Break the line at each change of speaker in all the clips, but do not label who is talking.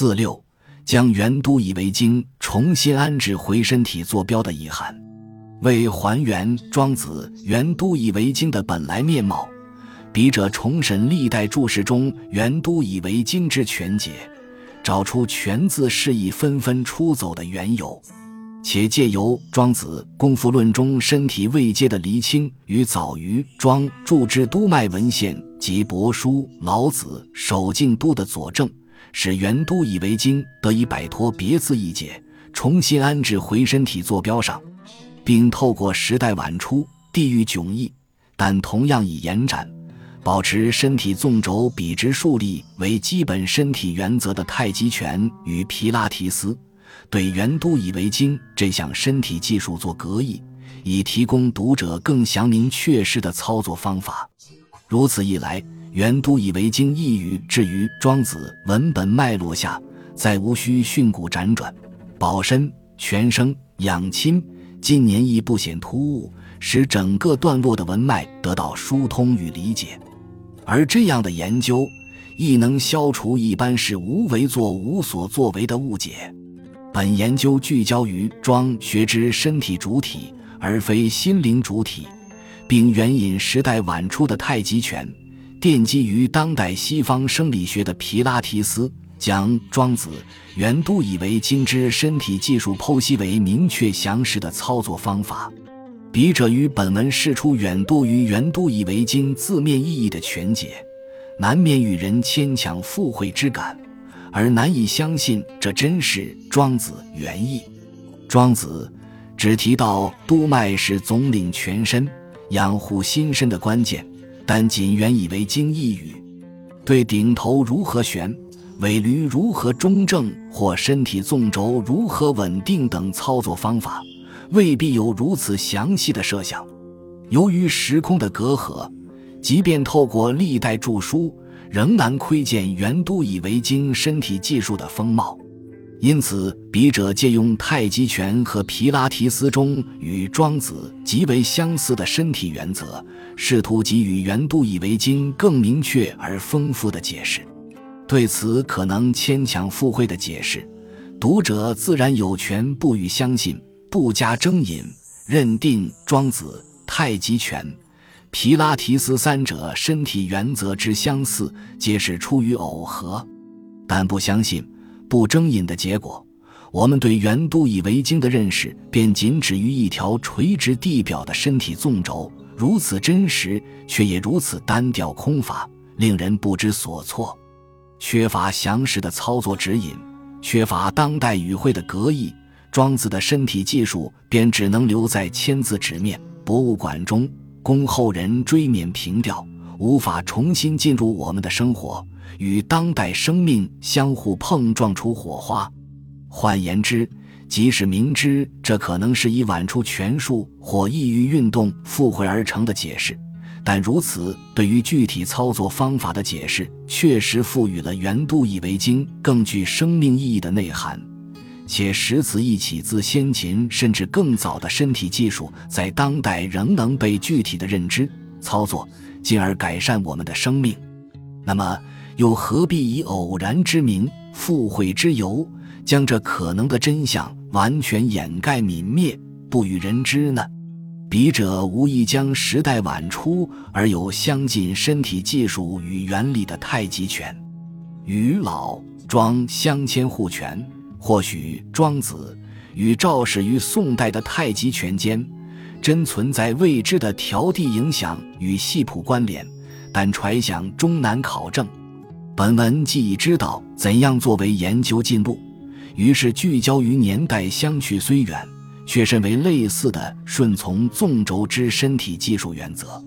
四六，将元都以为经重新安置回身体坐标的遗憾，为还原庄子元都以为经的本来面貌，笔者重审历代注释中元都以为经之全解，找出全字释义纷纷出走的缘由。且借由庄子《功夫论》中身体未接的厘清，与早于庄注之督脉文献及帛书老子守静都的佐证，使元都以为经得以摆脱别字一解，重新安置回身体坐标上，并透过时代晚出、地域迥异，但同样以延展、保持身体纵轴笔直竖立为基本身体原则的太极拳与皮拉提斯。对元都以为经这项身体技术做格义，以提供读者更详明确实的操作方法。如此一来，元都以为经一语置于庄子文本脉络下，再无需训诂辗转，保身全生养亲，近年亦不显突兀，使整个段落的文脉得到疏通与理解。而这样的研究，亦能消除一般是无为作无所作为的误解。本研究聚焦于庄学之身体主体，而非心灵主体，并援引时代晚出的太极拳，奠基于当代西方生理学的皮拉提斯，将庄子原都以为经之身体技术剖析为明确详实的操作方法。笔者于本文释出远多于原都以为经字面意义的全解，难免与人牵强附会之感。而难以相信这真是庄子原意。庄子只提到督脉是总领全身、养护心身的关键，但仅原以为经一语。对顶头如何悬、尾闾如何中正或身体纵轴如何稳定等操作方法，未必有如此详细的设想。由于时空的隔阂，即便透过历代著书。仍难窥见元都以为经身体技术的风貌，因此笔者借用太极拳和皮拉提斯中与庄子极为相似的身体原则，试图给予原都以为经更明确而丰富的解释。对此可能牵强附会的解释，读者自然有权不予相信，不加争引，认定庄子太极拳。皮拉提斯三者身体原则之相似，皆是出于耦合，但不相信、不争引的结果，我们对元都以为经的认识便仅止于一条垂直地表的身体纵轴，如此真实，却也如此单调空乏，令人不知所措。缺乏详实的操作指引，缺乏当代语汇的格义，庄子的身体技术便只能留在签字纸面、博物馆中。供后人追缅凭吊，无法重新进入我们的生活，与当代生命相互碰撞出火花。换言之，即使明知这可能是以晚出拳术或异域运动附会而成的解释，但如此对于具体操作方法的解释，确实赋予了原度以为经更具生命意义的内涵。且实此一起自先秦甚至更早的身体技术，在当代仍能被具体的认知、操作，进而改善我们的生命。那么，又何必以偶然之名、附会之由，将这可能的真相完全掩盖、泯灭，不与人知呢？笔者无意将时代晚出而有相近身体技术与原理的太极拳，与老庄相牵互拳。或许庄子与赵氏于宋代的太极拳间，真存在未知的条地影响与系谱关联，但揣想终难考证。本文既已知道怎样作为研究进步，于是聚焦于年代相去虽远，却甚为类似的顺从纵轴之身体技术原则，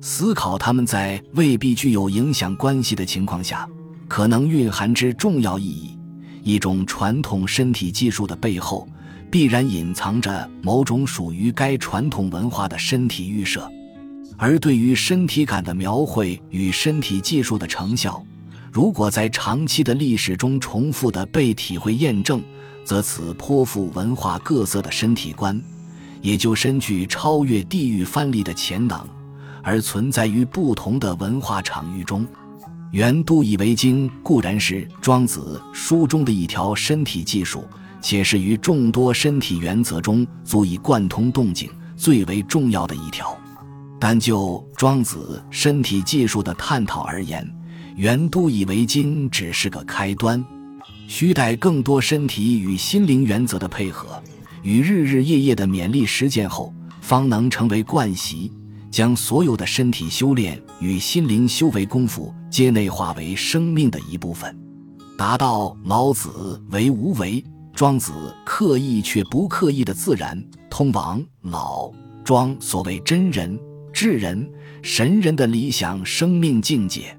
思考他们在未必具有影响关系的情况下，可能蕴含之重要意义。一种传统身体技术的背后，必然隐藏着某种属于该传统文化的身体预设，而对于身体感的描绘与身体技术的成效，如果在长期的历史中重复的被体会验证，则此颇富文化各色的身体观，也就深具超越地域藩篱的潜能，而存在于不同的文化场域中。原都以为经固然是庄子书中的一条身体技术，且是于众多身体原则中足以贯通动静、最为重要的一条。但就庄子身体技术的探讨而言，元都以为经只是个开端，需待更多身体与心灵原则的配合，与日日夜夜的勉励实践后，方能成为惯习。将所有的身体修炼与心灵修为功夫皆内化为生命的一部分，达到老子为无为，庄子刻意却不刻意的自然通往老庄所谓真人、智人、神人的理想生命境界。